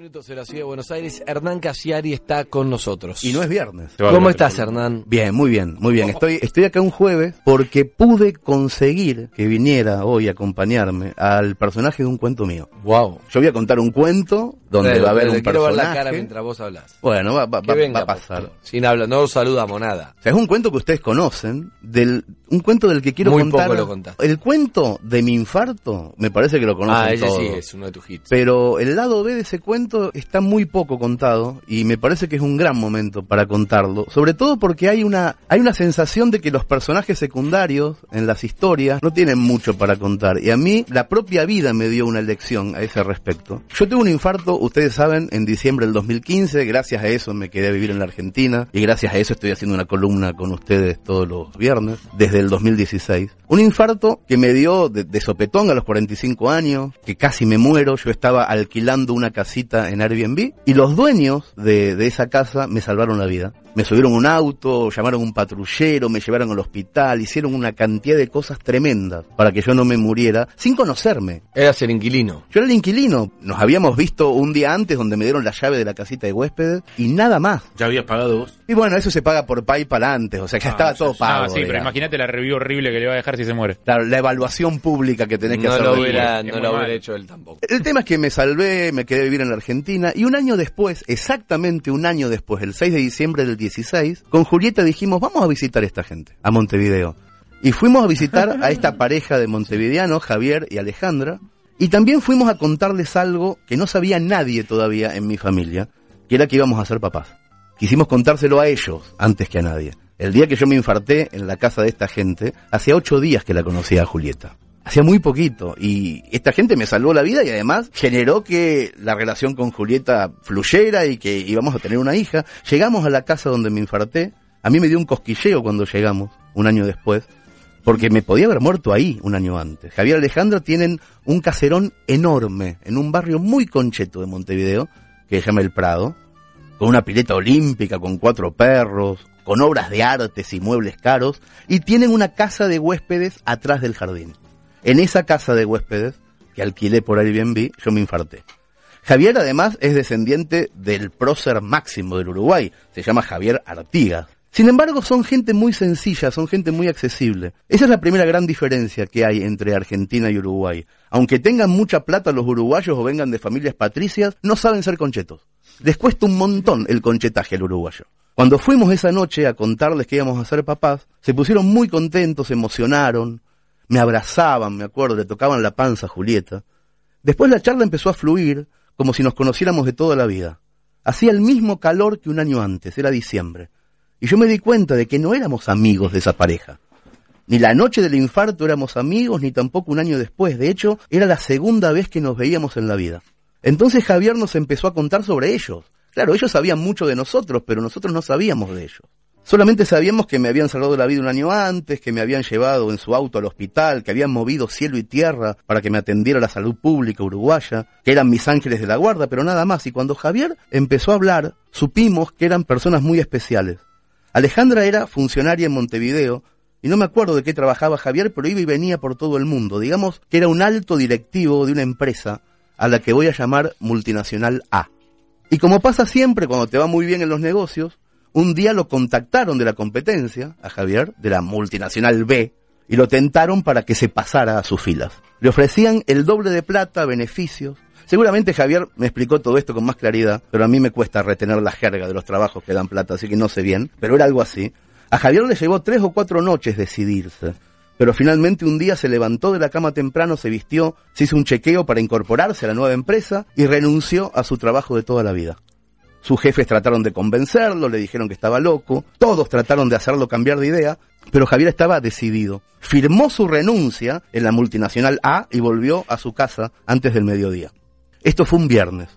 minutos de la ciudad de Buenos Aires, Hernán Casiari está con nosotros. Y no es viernes. ¿Cómo estás, Hernán? Bien, muy bien, muy bien. Estoy, estoy acá un jueves porque pude conseguir que viniera hoy a acompañarme al personaje de un cuento mío. Wow. Yo voy a contar un cuento donde Pero, va a haber un quiero ver personaje. la cara mientras vos hablas. Bueno, va, va- Que va- venga, va a pasar. Sin hablar, no saludamos nada. O sea, es un cuento que ustedes conocen, del, un cuento del que quiero Muy contar. poco lo contaste. El cuento de mi infarto, me parece que lo conocen Ah, ese todos. sí es uno de tus hits. Pero el lado B de ese cuento está muy poco contado y me parece que es un gran momento para contarlo, sobre todo porque hay una hay una sensación de que los personajes secundarios en las historias no tienen mucho para contar y a mí la propia vida me dio una lección a ese respecto. Yo tuve un infarto, ustedes saben, en diciembre del 2015, gracias a eso me quedé a vivir en la Argentina y gracias a eso estoy haciendo una columna con ustedes todos los viernes desde el 2016. Un infarto que me dio de, de sopetón a los 45 años, que casi me muero, yo estaba alquilando una casita en Airbnb y los dueños de, de esa casa me salvaron la vida. Me subieron un auto, llamaron un patrullero, me llevaron al hospital, hicieron una cantidad de cosas tremendas para que yo no me muriera sin conocerme. Eras el inquilino. Yo era el inquilino, nos habíamos visto un día antes donde me dieron la llave de la casita de huéspedes y nada más. ¿Ya habías pagado vos? Y bueno, eso se paga por PayPal antes, o sea, ya estaba Ah, todo sí, pago. Sí, pero imagínate la review horrible que le va a dejar si se muere. Claro, la evaluación pública que tenés que No hacer. lo hubiera, no lo hubiera hecho él tampoco. El tema es que me salvé, me quedé a vivir en la Argentina y un año después, exactamente un año después, el 6 de diciembre del 16, con Julieta dijimos, vamos a visitar a esta gente, a Montevideo. Y fuimos a visitar a esta pareja de montevideanos, Javier y Alejandra, y también fuimos a contarles algo que no sabía nadie todavía en mi familia, que era que íbamos a ser papás. Quisimos contárselo a ellos antes que a nadie. El día que yo me infarté en la casa de esta gente, hacía ocho días que la conocía a Julieta. Hacía muy poquito y esta gente me salvó la vida y además generó que la relación con Julieta fluyera y que íbamos a tener una hija. Llegamos a la casa donde me infarté. A mí me dio un cosquilleo cuando llegamos, un año después, porque me podía haber muerto ahí un año antes. Javier y Alejandra tienen un caserón enorme en un barrio muy concheto de Montevideo que se llama El Prado, con una pileta olímpica, con cuatro perros, con obras de artes y muebles caros, y tienen una casa de huéspedes atrás del jardín. En esa casa de huéspedes, que alquilé por Airbnb, yo me infarté. Javier además es descendiente del prócer máximo del Uruguay, se llama Javier Artigas. Sin embargo, son gente muy sencilla, son gente muy accesible. Esa es la primera gran diferencia que hay entre Argentina y Uruguay. Aunque tengan mucha plata los uruguayos o vengan de familias patricias, no saben ser conchetos. Les cuesta un montón el conchetaje al uruguayo. Cuando fuimos esa noche a contarles que íbamos a ser papás, se pusieron muy contentos, se emocionaron, me abrazaban, me acuerdo, le tocaban la panza a Julieta. Después la charla empezó a fluir como si nos conociéramos de toda la vida. Hacía el mismo calor que un año antes, era diciembre. Y yo me di cuenta de que no éramos amigos de esa pareja. Ni la noche del infarto éramos amigos, ni tampoco un año después. De hecho, era la segunda vez que nos veíamos en la vida. Entonces Javier nos empezó a contar sobre ellos. Claro, ellos sabían mucho de nosotros, pero nosotros no sabíamos de ellos. Solamente sabíamos que me habían salvado la vida un año antes, que me habían llevado en su auto al hospital, que habían movido cielo y tierra para que me atendiera la salud pública uruguaya, que eran mis ángeles de la guarda, pero nada más. Y cuando Javier empezó a hablar, supimos que eran personas muy especiales. Alejandra era funcionaria en Montevideo, y no me acuerdo de qué trabajaba Javier, pero iba y venía por todo el mundo. Digamos que era un alto directivo de una empresa a la que voy a llamar multinacional A. Y como pasa siempre cuando te va muy bien en los negocios, un día lo contactaron de la competencia, a Javier, de la multinacional B, y lo tentaron para que se pasara a sus filas. Le ofrecían el doble de plata, beneficios. Seguramente Javier me explicó todo esto con más claridad, pero a mí me cuesta retener la jerga de los trabajos que dan plata, así que no sé bien, pero era algo así. A Javier le llevó tres o cuatro noches decidirse, pero finalmente un día se levantó de la cama temprano, se vistió, se hizo un chequeo para incorporarse a la nueva empresa y renunció a su trabajo de toda la vida. Sus jefes trataron de convencerlo, le dijeron que estaba loco, todos trataron de hacerlo cambiar de idea, pero Javier estaba decidido. Firmó su renuncia en la multinacional A y volvió a su casa antes del mediodía. Esto fue un viernes.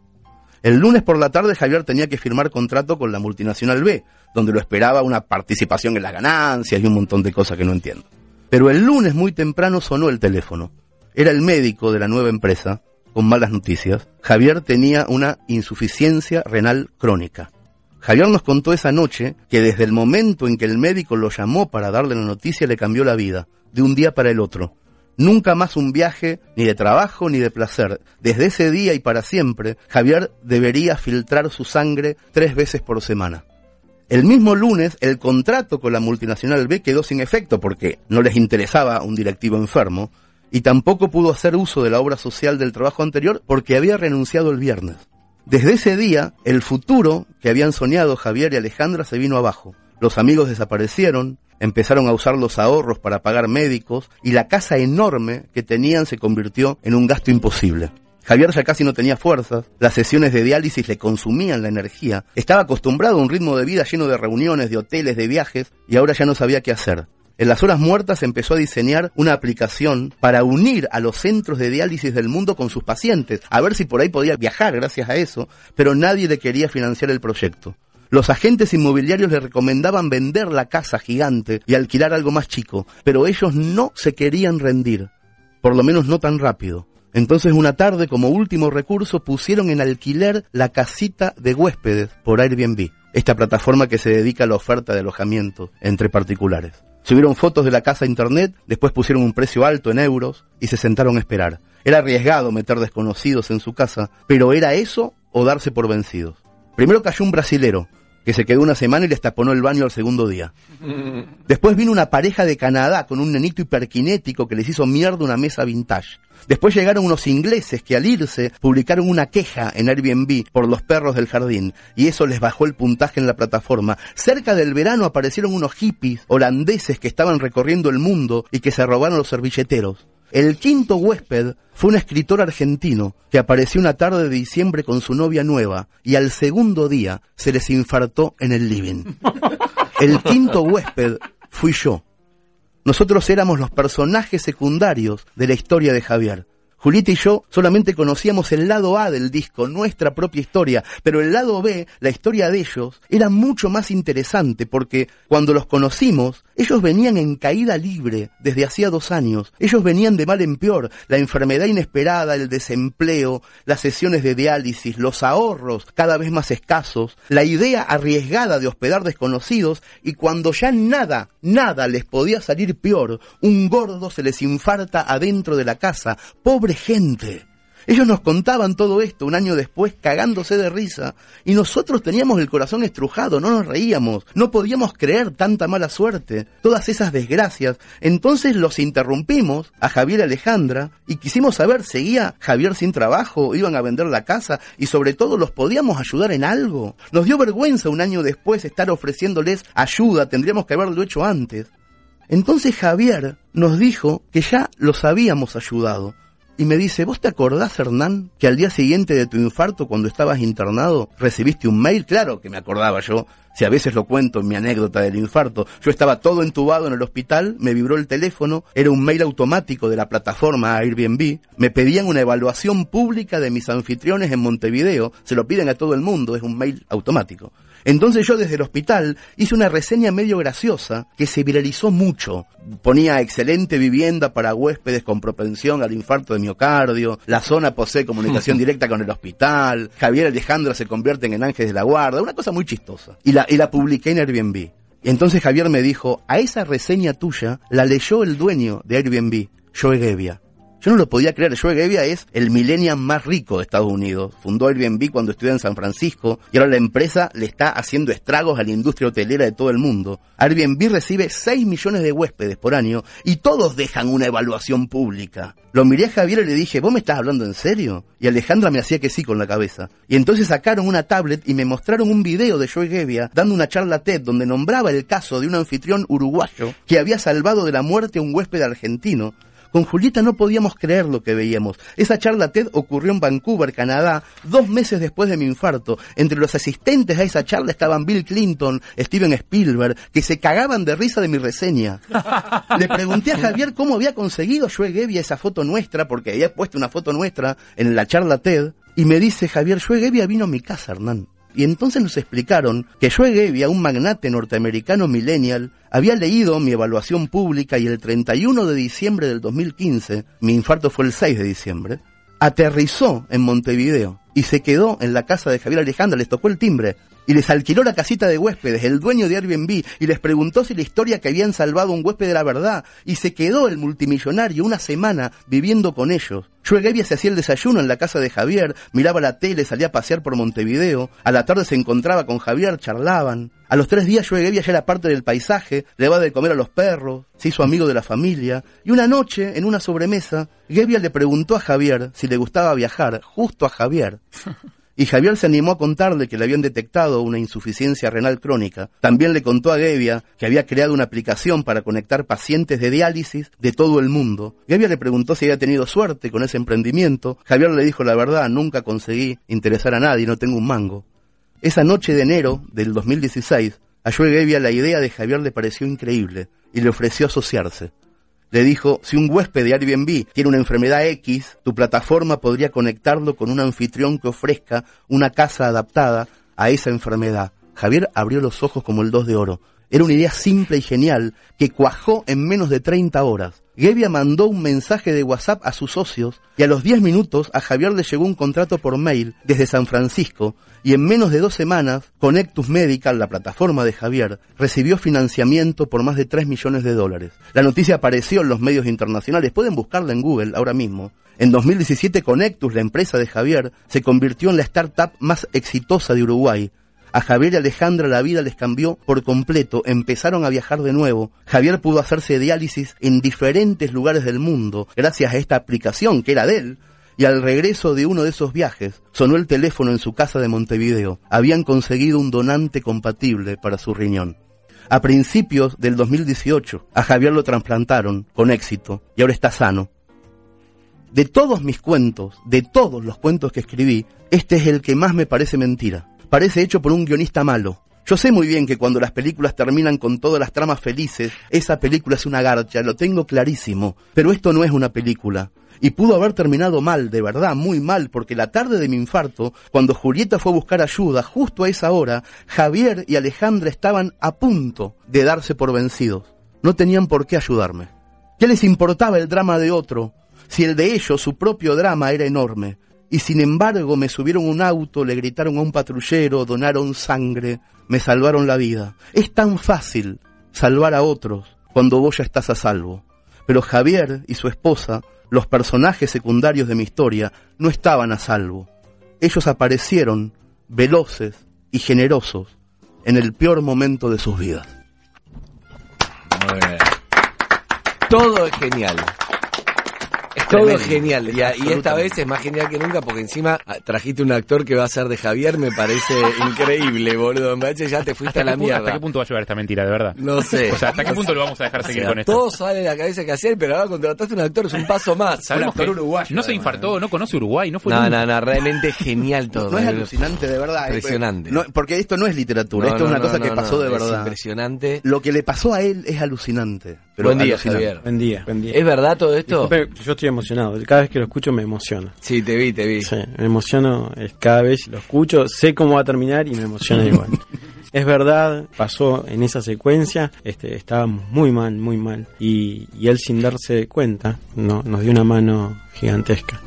El lunes por la tarde Javier tenía que firmar contrato con la multinacional B, donde lo esperaba una participación en las ganancias y un montón de cosas que no entiendo. Pero el lunes muy temprano sonó el teléfono. Era el médico de la nueva empresa, con malas noticias. Javier tenía una insuficiencia renal crónica. Javier nos contó esa noche que desde el momento en que el médico lo llamó para darle la noticia le cambió la vida, de un día para el otro. Nunca más un viaje, ni de trabajo ni de placer. Desde ese día y para siempre, Javier debería filtrar su sangre tres veces por semana. El mismo lunes, el contrato con la multinacional B quedó sin efecto porque no les interesaba un directivo enfermo y tampoco pudo hacer uso de la obra social del trabajo anterior porque había renunciado el viernes. Desde ese día, el futuro que habían soñado Javier y Alejandra se vino abajo. Los amigos desaparecieron, empezaron a usar los ahorros para pagar médicos y la casa enorme que tenían se convirtió en un gasto imposible. Javier ya casi no tenía fuerzas, las sesiones de diálisis le consumían la energía, estaba acostumbrado a un ritmo de vida lleno de reuniones, de hoteles, de viajes y ahora ya no sabía qué hacer. En las horas muertas empezó a diseñar una aplicación para unir a los centros de diálisis del mundo con sus pacientes, a ver si por ahí podía viajar gracias a eso, pero nadie le quería financiar el proyecto. Los agentes inmobiliarios le recomendaban vender la casa gigante y alquilar algo más chico, pero ellos no se querían rendir, por lo menos no tan rápido. Entonces una tarde como último recurso pusieron en alquiler la casita de huéspedes por Airbnb, esta plataforma que se dedica a la oferta de alojamiento entre particulares. Subieron fotos de la casa a internet, después pusieron un precio alto en euros y se sentaron a esperar. Era arriesgado meter desconocidos en su casa, pero era eso o darse por vencidos. Primero cayó un brasilero, que se quedó una semana y le taponó el baño al segundo día. Después vino una pareja de Canadá con un nenito hiperkinético que les hizo mierda una mesa vintage. Después llegaron unos ingleses que al irse publicaron una queja en Airbnb por los perros del jardín y eso les bajó el puntaje en la plataforma. Cerca del verano aparecieron unos hippies holandeses que estaban recorriendo el mundo y que se robaron los servilleteros. El quinto huésped fue un escritor argentino que apareció una tarde de diciembre con su novia nueva y al segundo día se les infartó en el living. El quinto huésped fui yo. Nosotros éramos los personajes secundarios de la historia de Javier. Julieta y yo solamente conocíamos el lado A del disco, nuestra propia historia, pero el lado B, la historia de ellos, era mucho más interesante porque cuando los conocimos, ellos venían en caída libre desde hacía dos años. Ellos venían de mal en peor, la enfermedad inesperada, el desempleo, las sesiones de diálisis, los ahorros cada vez más escasos, la idea arriesgada de hospedar desconocidos y cuando ya nada, nada les podía salir peor, un gordo se les infarta adentro de la casa, pobre gente. Ellos nos contaban todo esto un año después cagándose de risa y nosotros teníamos el corazón estrujado, no nos reíamos, no podíamos creer tanta mala suerte, todas esas desgracias. Entonces los interrumpimos a Javier y Alejandra y quisimos saber, ¿seguía Javier sin trabajo? ¿Iban a vender la casa? Y sobre todo, ¿los podíamos ayudar en algo? Nos dio vergüenza un año después estar ofreciéndoles ayuda, tendríamos que haberlo hecho antes. Entonces Javier nos dijo que ya los habíamos ayudado y me dice, ¿vos te acordás, Hernán, que al día siguiente de tu infarto, cuando estabas internado, recibiste un mail? Claro que me acordaba yo, si a veces lo cuento en mi anécdota del infarto. Yo estaba todo entubado en el hospital, me vibró el teléfono, era un mail automático de la plataforma Airbnb, me pedían una evaluación pública de mis anfitriones en Montevideo, se lo piden a todo el mundo, es un mail automático. Entonces yo desde el hospital hice una reseña medio graciosa que se viralizó mucho. Ponía excelente vivienda para huéspedes con propensión al infarto de miocardio, la zona posee comunicación directa con el hospital, Javier Alejandro se convierten en ángeles de la guarda, una cosa muy chistosa. Y la, y la publiqué en Airbnb. Y entonces Javier me dijo, a esa reseña tuya la leyó el dueño de Airbnb, Joe Gebbia. Yo no lo podía creer. Joe Gebbia es el millennial más rico de Estados Unidos. Fundó Airbnb cuando estudió en San Francisco y ahora la empresa le está haciendo estragos a la industria hotelera de todo el mundo. Airbnb recibe 6 millones de huéspedes por año y todos dejan una evaluación pública. Lo miré a Javier y le dije, ¿vos me estás hablando en serio? Y Alejandra me hacía que sí con la cabeza. Y entonces sacaron una tablet y me mostraron un video de Joe Gebbia dando una charla TED donde nombraba el caso de un anfitrión uruguayo que había salvado de la muerte a un huésped argentino con Julieta no podíamos creer lo que veíamos. Esa charla TED ocurrió en Vancouver, Canadá, dos meses después de mi infarto. Entre los asistentes a esa charla estaban Bill Clinton, Steven Spielberg, que se cagaban de risa de mi reseña. Le pregunté a Javier cómo había conseguido Joe Gebbia esa foto nuestra, porque había puesto una foto nuestra en la charla TED, y me dice Javier, Joe Gebbia vino a mi casa, Hernán. Y entonces nos explicaron que Joe Gebbia, un magnate norteamericano millennial, había leído mi evaluación pública y el 31 de diciembre del 2015, mi infarto fue el 6 de diciembre, aterrizó en Montevideo y se quedó en la casa de Javier Alejandra, les tocó el timbre. Y les alquiló la casita de huéspedes, el dueño de Airbnb, y les preguntó si la historia que habían salvado un huésped era verdad, y se quedó el multimillonario una semana viviendo con ellos. Gebbia se hacía el desayuno en la casa de Javier, miraba la tele, salía a pasear por Montevideo, a la tarde se encontraba con Javier, charlaban. A los tres días Gebbia ya era parte del paisaje, le daba de comer a los perros, se hizo amigo de la familia, y una noche, en una sobremesa, Gebbia le preguntó a Javier si le gustaba viajar, justo a Javier. Y Javier se animó a contarle que le habían detectado una insuficiencia renal crónica. También le contó a Gevia que había creado una aplicación para conectar pacientes de diálisis de todo el mundo. Gevia le preguntó si había tenido suerte con ese emprendimiento. Javier le dijo la verdad, nunca conseguí interesar a nadie, no tengo un mango. Esa noche de enero del 2016, a Joe Gevia la idea de Javier le pareció increíble y le ofreció asociarse le dijo, si un huésped de Airbnb tiene una enfermedad X, tu plataforma podría conectarlo con un anfitrión que ofrezca una casa adaptada a esa enfermedad. Javier abrió los ojos como el dos de oro. Era una idea simple y genial que cuajó en menos de 30 horas. Gebbia mandó un mensaje de WhatsApp a sus socios y a los 10 minutos a Javier le llegó un contrato por mail desde San Francisco y en menos de dos semanas Connectus Medical, la plataforma de Javier, recibió financiamiento por más de 3 millones de dólares. La noticia apareció en los medios internacionales, pueden buscarla en Google ahora mismo. En 2017 Connectus, la empresa de Javier, se convirtió en la startup más exitosa de Uruguay a Javier y Alejandra la vida les cambió por completo, empezaron a viajar de nuevo. Javier pudo hacerse diálisis en diferentes lugares del mundo gracias a esta aplicación que era de él. Y al regreso de uno de esos viajes, sonó el teléfono en su casa de Montevideo. Habían conseguido un donante compatible para su riñón. A principios del 2018, a Javier lo trasplantaron con éxito y ahora está sano. De todos mis cuentos, de todos los cuentos que escribí, este es el que más me parece mentira parece hecho por un guionista malo. Yo sé muy bien que cuando las películas terminan con todas las tramas felices, esa película es una garcha, lo tengo clarísimo. Pero esto no es una película. Y pudo haber terminado mal, de verdad, muy mal, porque la tarde de mi infarto, cuando Julieta fue a buscar ayuda, justo a esa hora, Javier y Alejandra estaban a punto de darse por vencidos. No tenían por qué ayudarme. ¿Qué les importaba el drama de otro, si el de ellos, su propio drama, era enorme? Y sin embargo me subieron un auto, le gritaron a un patrullero, donaron sangre, me salvaron la vida. Es tan fácil salvar a otros cuando vos ya estás a salvo. Pero Javier y su esposa, los personajes secundarios de mi historia, no estaban a salvo. Ellos aparecieron veloces y generosos en el peor momento de sus vidas. Todo es genial. Todo es genial. Y, esta vez es más genial que nunca porque encima ah, trajiste un actor que va a ser de Javier. Me parece increíble, boludo. Me parece ya te fuiste a la mierda. ¿Hasta qué punto va a llegar esta mentira, de verdad? No sé. O sea, ¿hasta qué punto lo vamos a dejar seguir con esto? Todo sale de la cabeza que hacer, pero ahora contrataste un actor, es un paso más. Un actor uruguayo. No se infartó, no conoce Uruguay, no fue No, no, no, realmente genial todo. No es alucinante, de verdad. Eh, Impresionante. porque esto no es literatura, esto es una cosa que pasó de verdad. Es impresionante. Lo que le pasó a él es alucinante. Buen día, Javier. Buen día, buen día. ¿Es verdad todo esto? yo estoy emocionado. Cada vez que lo escucho me emociona. Sí, te vi, te vi. Sí, me emociono cada vez lo escucho, sé cómo va a terminar y me emociona igual. Es verdad, pasó en esa secuencia, este, estábamos muy mal, muy mal. Y, y él sin darse cuenta no, nos dio una mano gigantesca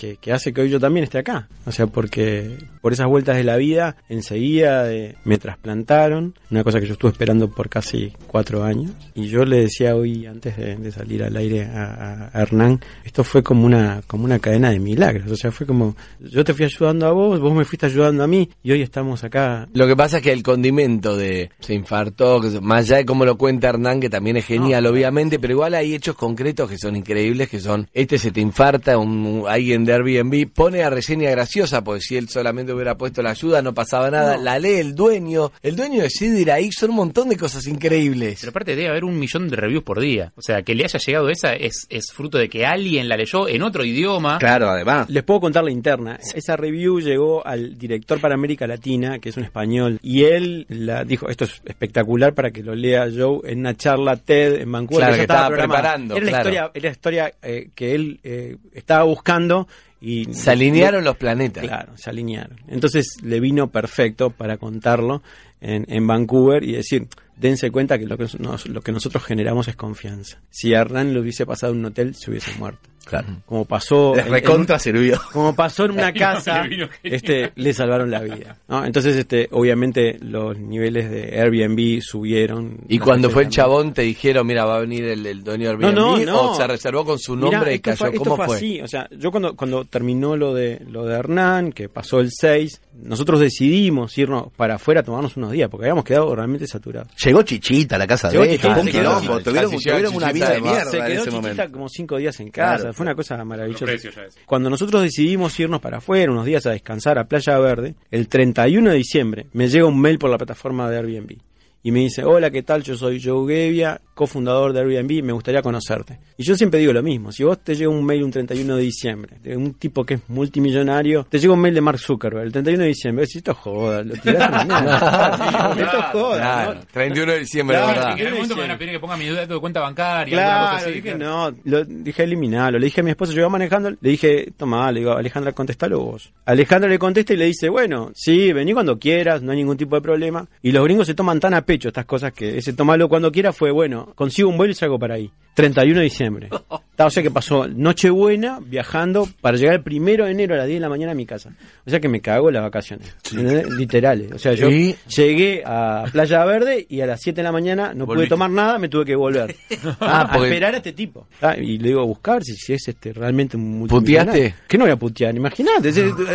que, hace que hoy yo también esté acá. O sea, porque por esas vueltas de la vida, enseguida eh, me trasplantaron, una cosa que yo estuve esperando por casi cuatro años. Y yo le decía hoy, antes de, salir al aire a, Hernán, esto fue como una, como una cadena de milagros. O sea, fue como, yo te fui ayudando a vos, vos me fuiste ayudando a mí, y hoy estamos acá. Lo que pasa es que el condimento de se infartó, más allá de cómo lo cuenta Hernán, que también es genial, obviamente, pero igual hay hechos concretos que son increíbles, que son, este se te infarta, un, alguien de Airbnb, pone a reseña graciosa, porque si él solamente hubiera puesto la ayuda no pasaba nada, la lee el dueño, el dueño decide ir ahí, son un montón de cosas increíbles. Pero aparte debe haber un millón de reviews por día, o sea, que le haya llegado esa es, es fruto de que alguien la leyó en otro idioma. Claro, además. Les puedo contar la interna, esa review llegó al director para América Latina, que es un español, y él la dijo, esto es espectacular para que lo lea Joe en una charla TED en Vancouver. que, estaba, preparando. Era la historia, era la historia eh, que él eh, estaba buscando y se alinearon los planetas. Claro, se alinearon. Entonces le vino perfecto para contarlo en, en Vancouver y decir, dense cuenta que lo que, nos- lo que nosotros generamos es confianza. Si a Hernán le hubiese pasado en un hotel, se hubiese muerto. Claro. Como pasó... Les en- recontra sirvió. como pasó en una casa, vino este, le salvaron la vida. ¿no? Entonces, este, obviamente, los niveles de Airbnb subieron. Y cuando fue el chabón, te dijeron, mira, va a venir el, el dueño de No, no, Airbnb, no. o se reservó con su Mirá, nombre y cayó. fue- ¿Cómo fue, fue? así, o sea, yo cuando, cuando terminó lo de lo de Hernán, que pasó el 6, nosotros decidimos irnos para afuera a tomarnos unos días, porque habíamos quedado realmente saturados. Llegó Chichita a la casa Llegó de Chichita, un se quedó quilombo. Chichita. Tuvieron, una Chichita vida de mierda Se en quedó ese momento. como cinco días en casa, Claro. Fue una cosa maravillosa. Precios. Cuando nosotros decidimos irnos para afuera unos días a descansar a Playa Verde, el 31 de diciembre me llega un mail por la plataforma de Airbnb y me dice, hola, ¿qué tal? Yo soy Joe Gevia, cofundador de Airbnb, me gustaría conocerte. Y yo siempre digo lo mismo, si vos te llega un mail un 31 de diciembre, de un tipo que es multimillonario, te llega un mail de Mark Zuckerberg el 31 de diciembre, decís, esto joda, lo tirás a la mierda. esto es joda, Claro, ¿no? 31 de diciembre, Claro, ¿verdad? Momento me van a pedir que ponga mi dato de cuenta bancaria. Claro, cosa así, dije claro. no, lo, dije eliminarlo, le dije a mi esposa, yo iba manejando, le dije, toma, le digo, Alejandra, contestalo vos. Alejandra le contesta y le dice, bueno, sí, vení cuando quieras, no hay ningún tipo de problema. Y los gringos se toman tan a pecho estas cosas que ese tomalo cuando quiera fue, bueno, consigo un vuelo y salgo para ahí. 31 de diciembre. O sea que pasó Nochebuena viajando para llegar el primero de enero a las 10 de la mañana a mi casa. O sea que me cagó las vacaciones. ¿entendés? Literales. O sea, yo llegué a Playa Verde y a las 7 de la mañana no pude tomar nada, me tuve que volver. Ah, a porque- esperar a este tipo. Ah, y le digo a buscar si, si es este realmente un. ¿Puteaste? ¿Qué no voy a putear? Imagínate,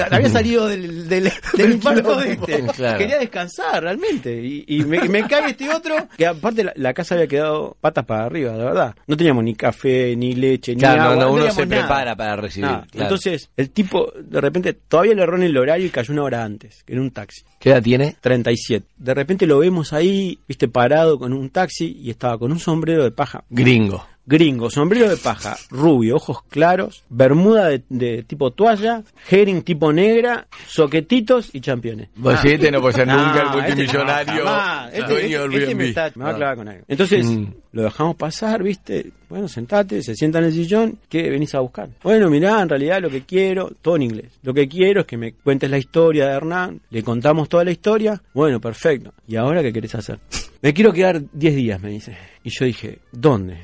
había salido del, del, del infarto de este. Claro. Quería descansar realmente. Y, y me, me cae este otro, que aparte la, la casa había quedado patas para arriba, de verdad. No teníamos ni café, ni leche, ni Claro, no, agua. no, uno teníamos se nada. prepara para recibir. Claro. Entonces, el tipo de repente todavía le erró en el horario y cayó una hora antes, en un taxi. ¿Qué edad tiene? 37. De repente lo vemos ahí, viste, parado con un taxi y estaba con un sombrero de paja. Gringo. Gringo, sombrero de paja, rubio, ojos claros, bermuda de, de tipo toalla, herring tipo negra, soquetitos y championes. Vos sí, este no puede ser nunca el No, este multimillonario no. Este- dueño del este- este me, está- me va a Ah. clavar con algo. Entonces, Mm. lo dejamos pasar, ¿viste? Bueno, sentate, se sienta en el sillón, ¿qué venís a buscar? Bueno, mirá, en realidad lo que quiero, todo en inglés. Lo que quiero es que me cuentes la historia de Hernán, le contamos toda la historia. Bueno, perfecto. ¿Y ahora qué querés hacer? Me quiero quedar 10 días, me dice. Y yo dije, ¿dónde?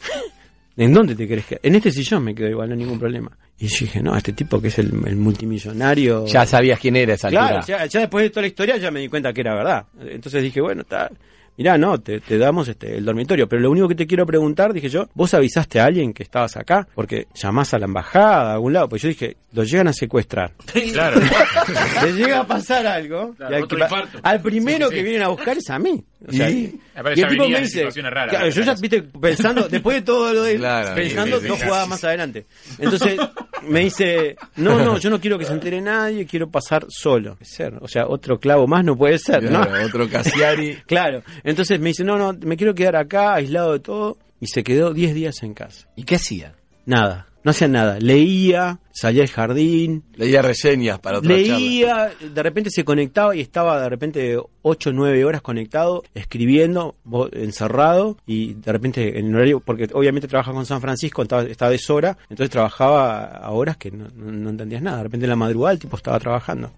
¿En dónde te querés quedar? En este sillón me quedo igual, no hay ningún problema. Y yo dije, no, este tipo que es el, el multimillonario. Ya sabías quién era esa Claro, altura. ya, ya después de toda la historia ya me di cuenta que era verdad. Entonces dije, bueno, está, mirá, no, te, te damos este, el dormitorio, pero lo único que te quiero preguntar, dije yo, ¿vos avisaste a alguien que estabas acá? Porque llamás a la embajada, a algún lado, pues yo dije, lo llegan a secuestrar. Claro. Le llega a pasar algo, Claro, y al, otro que- infarto. al primero Sí, sí, sí. que vienen a buscar es a mí. O sea, ¿Y? Y el tipo me dice, raras, claro, yo ya viste pensando, después de todo lo de él, Claro, pensando sí, sí, dos sí. jugadas más adelante. Entonces me dice, no, no, yo no quiero que se entere nadie, quiero pasar solo. O sea, otro clavo más no puede ser, ¿no? Claro, otro Cassiari. Claro. Entonces me dice, no, no, me quiero quedar acá, aislado de todo. Y se quedó 10 días en casa. ¿Y qué hacía? Nada. No hacía nada. Leía, salía al jardín, Leía reseñas para otra charla. leía, de repente se conectaba y estaba de repente 8 o 9 horas conectado, escribiendo, encerrado, y de repente en el horario, porque obviamente trabaja con San Francisco, estaba, estaba deshora, entonces trabajaba a horas que no, no- no entendías nada. De repente en la madrugada el tipo estaba trabajando.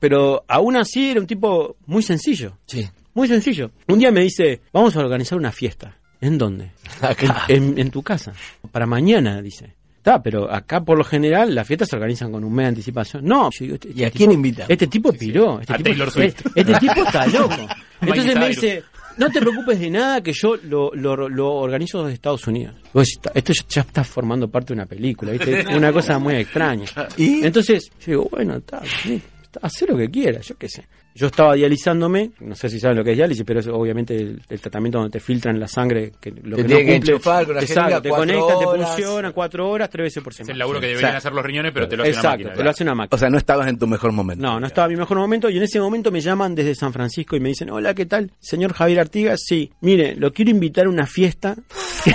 Pero aún así era un tipo muy sencillo. Sí. Muy sencillo. Un día me dice, vamos a organizar una fiesta. ¿En dónde? Acá. En, en- en tu casa. Para mañana, dice. Está, pero acá por lo general las fiestas se organizan con un mes de anticipación. No. Yo digo, este- ¿Y a quién invita? Este tipo piró. Este, A tipo, Taylor Swift. este tipo está loco. Entonces me dice, no te preocupes de nada que yo lo, lo, lo organizo desde Estados Unidos. Vos decís, "Está- esto ya está formando parte de una película, ¿viste? Una cosa muy extraña. ¿Y? Entonces, yo digo, bueno, está, sí, está, haz lo que quieras, yo qué sé. Yo estaba dializándome, no sé si saben lo que es diálisis, pero es obviamente el, el tratamiento donde te filtran la sangre, que lo Te que no que cumple. enchufar con la Exacto, te conectan, te horas. funciona cuatro horas, tres veces por Es semana. el laburo que deberían O sea, hacer los riñones, pero te lo hace una Exacto, máquina. te lo hace una máquina. O sea, no estabas en tu mejor momento. No, no estaba en mi mejor momento y en ese momento me llaman desde San Francisco y me dicen, hola, ¿qué tal? Señor Javier Artigas, sí, mire, lo quiero invitar a una fiesta que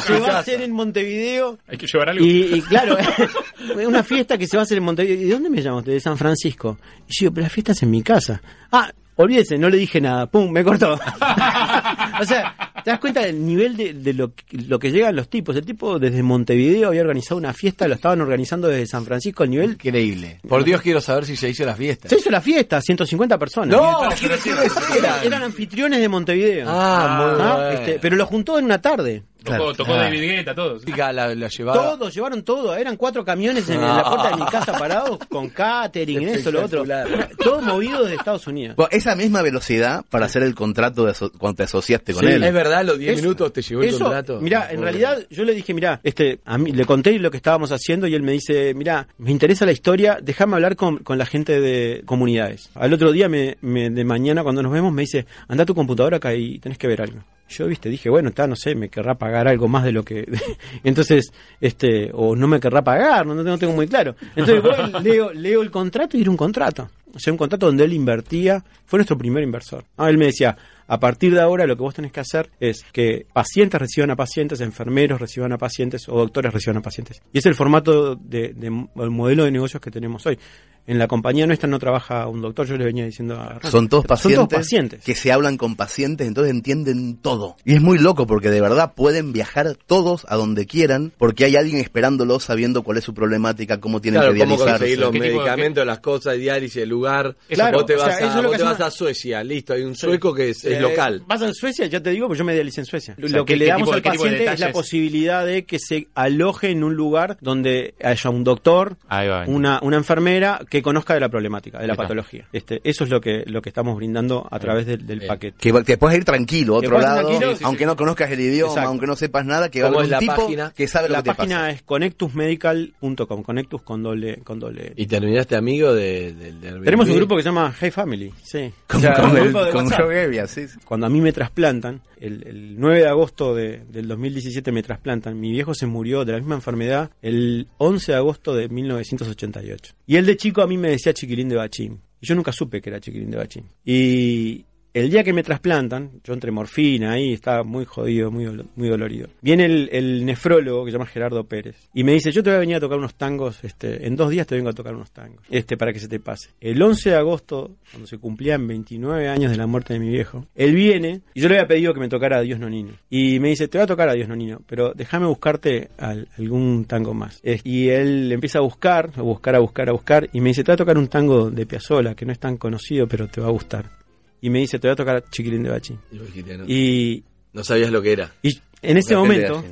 se va a hacer en Montevideo Hay que llevar algo. y, y claro, una fiesta que se va a hacer en Montevideo. ¿Y de dónde me llamas? De San Francisco. Y yo digo, pero la fiesta en mi casa. Ah, olvídese, no le dije nada. Pum, me cortó. o sea, te das cuenta del nivel de, de lo, que- lo que llegan los tipos. El tipo desde Montevideo había organizado una fiesta, lo estaban organizando desde San Francisco, el nivel... Increíble. Por Dios, quiero saber si se hizo la fiesta. Se hizo la fiesta, 150 personas. No, Y- quiero decir que Era- eran anfitriones de Montevideo. Ah, muy Ah, bueno. este, pero lo juntó en una tarde. Tocó, Claro. tocó Ah. David Guetta, todos. La, la llevaba. Todos llevaron todo, eran cuatro camiones en, en la puerta de mi casa parados con catering, eso, lo otro. Espectacular. Todo movido desde Estados Unidos. Bueno, esa misma velocidad para hacer el contrato de aso- cuando te asociaste con Sí, él. Es verdad, los 10 Eso- minutos te llegó el eso, contrato. Mira, en realidad yo le dije, mira, este, a mí le conté lo que estábamos haciendo y él me dice, mira, me interesa la historia, déjame hablar con, con la gente de comunidades. Al otro día, me, me- de mañana cuando nos vemos, me dice, anda a tu computadora acá y tenés que ver algo. Yo, viste, dije, bueno, está, no sé, me querrá pagar algo más de lo que... Entonces, este, o no me querrá pagar, no, no tengo muy claro. Entonces voy, leo, leo el contrato y era un contrato. O sea, un contrato donde él invertía, fue nuestro primer inversor. Ah, él me decía, a partir de ahora lo que vos tenés que hacer es que pacientes reciban a pacientes, enfermeros reciban a pacientes o doctores reciban a pacientes. Y es el formato de, de- el modelo de negocios que tenemos hoy. En la compañía nuestra no trabaja un doctor, yo le venía diciendo a Hernán. Son todos pacientes, Son todos pacientes. que se hablan con pacientes, entonces entienden todo. Y es muy loco porque de verdad pueden viajar todos a donde quieran porque hay alguien esperándolos sabiendo cuál es su problemática, cómo tienen Claro, que cómo conseguir los ¿Qué tipo de- medicamentos, las cosas, diálisis, el lugar. Claro, vos te o sea, vas, eso a, vos te vas Suecia, listo, hay un sueco que es, es Eh, local. Vas a Suecia, ya te digo, pues yo me dialicé en Suecia. sea, lo que ¿qué- le damos tipo de- al de paciente es la posibilidad de que se aloje en un lugar donde haya un doctor, Ahí va. una, una enfermera que conozca de la problemática, de la patología. Este, eso es lo que, lo que estamos brindando a través del, paquete. Que, que puedes ir tranquilo a otro lado, tranquilo, sí, sí, aunque sí. no conozcas el idioma, Exacto. aunque no sepas nada, que va a ¿Cómo haber es un la tipo página? que sabe lo La que te página pasa. es connectusmedical.com, connectus con doble, con doble. Y terminaste amigo de, del del Tenemos un grupo que se llama Hey Family, sí. Con, O sea, con el- grupo de con. Joe sí, Cuando a mí me trasplantan, el, el 9 de agosto de- del 2017 me trasplantan, mi viejo se murió de la misma enfermedad el 11 de agosto de 1988. Y él de chico a mí me decía chiquilín de bachín. Y yo nunca supe que era chiquilín de bachín. Y el día que me trasplantan, yo entre morfina ahí, estaba muy jodido, muy, muy dolorido. Viene el, nefrólogo que se llama Gerardo Pérez y me dice, yo te voy a venir a tocar unos tangos, este, en dos días te vengo a tocar unos tangos, este, para que se te pase. El 11 de agosto, cuando se cumplían 29 años de la muerte de mi viejo, él viene y yo le había pedido que me tocara a Dios Nonino. Y me dice, te voy a tocar a Dios Nonino, pero déjame buscarte al- algún tango más. Y él empieza a buscar, a buscar, a buscar, a buscar, y me dice, te voy a tocar un tango de Piazzolla, que no es tan conocido, pero te va a gustar. Y me dice, te voy a tocar Chiquilín de Bachín. Y no, Y, no sabías lo que era. y en ese momento,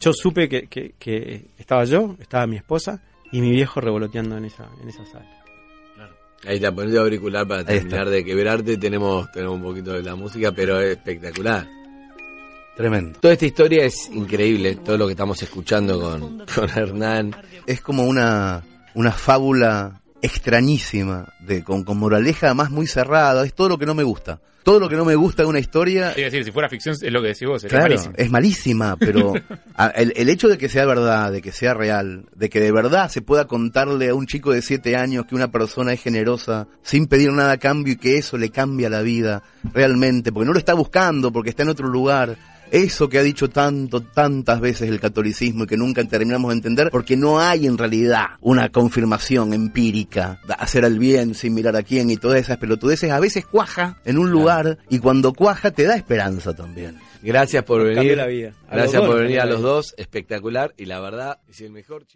yo supe que, que- que estaba yo, estaba mi esposa y mi viejo revoloteando en esa, en esa sala. Ahí está, poniendo auricular para terminar de quebrarte. Tenemos, tenemos un poquito de la música, pero es espectacular. Tremendo. Toda esta historia es increíble, todo lo que estamos escuchando con, con Hernán. Es como una, una fábula extrañísima, de, con, con moraleja además muy cerrada. Es todo lo que no me gusta. Todo lo que no me gusta de una historia Es decir, si fuera ficción, es lo que decís vos, Claro, malísimo. es malísima, pero a- el, el hecho de que sea verdad, de que sea real, de que de verdad se pueda contarle a un chico de siete años que una persona es generosa sin pedir nada a cambio y que eso le cambia la vida realmente, porque no lo está buscando, porque está en otro lugar. Eso que ha dicho tanto, tantas veces el catolicismo y que nunca terminamos de entender, porque no hay en realidad una confirmación empírica de hacer el bien sin mirar a quién y todas esas pelotudeces, a veces cuaja en un lugar y cuando cuaja te da esperanza también. Gracias por venir. la vida. Gracias dos por venir a los dos. Espectacular. Y la verdad, es el mejor chico.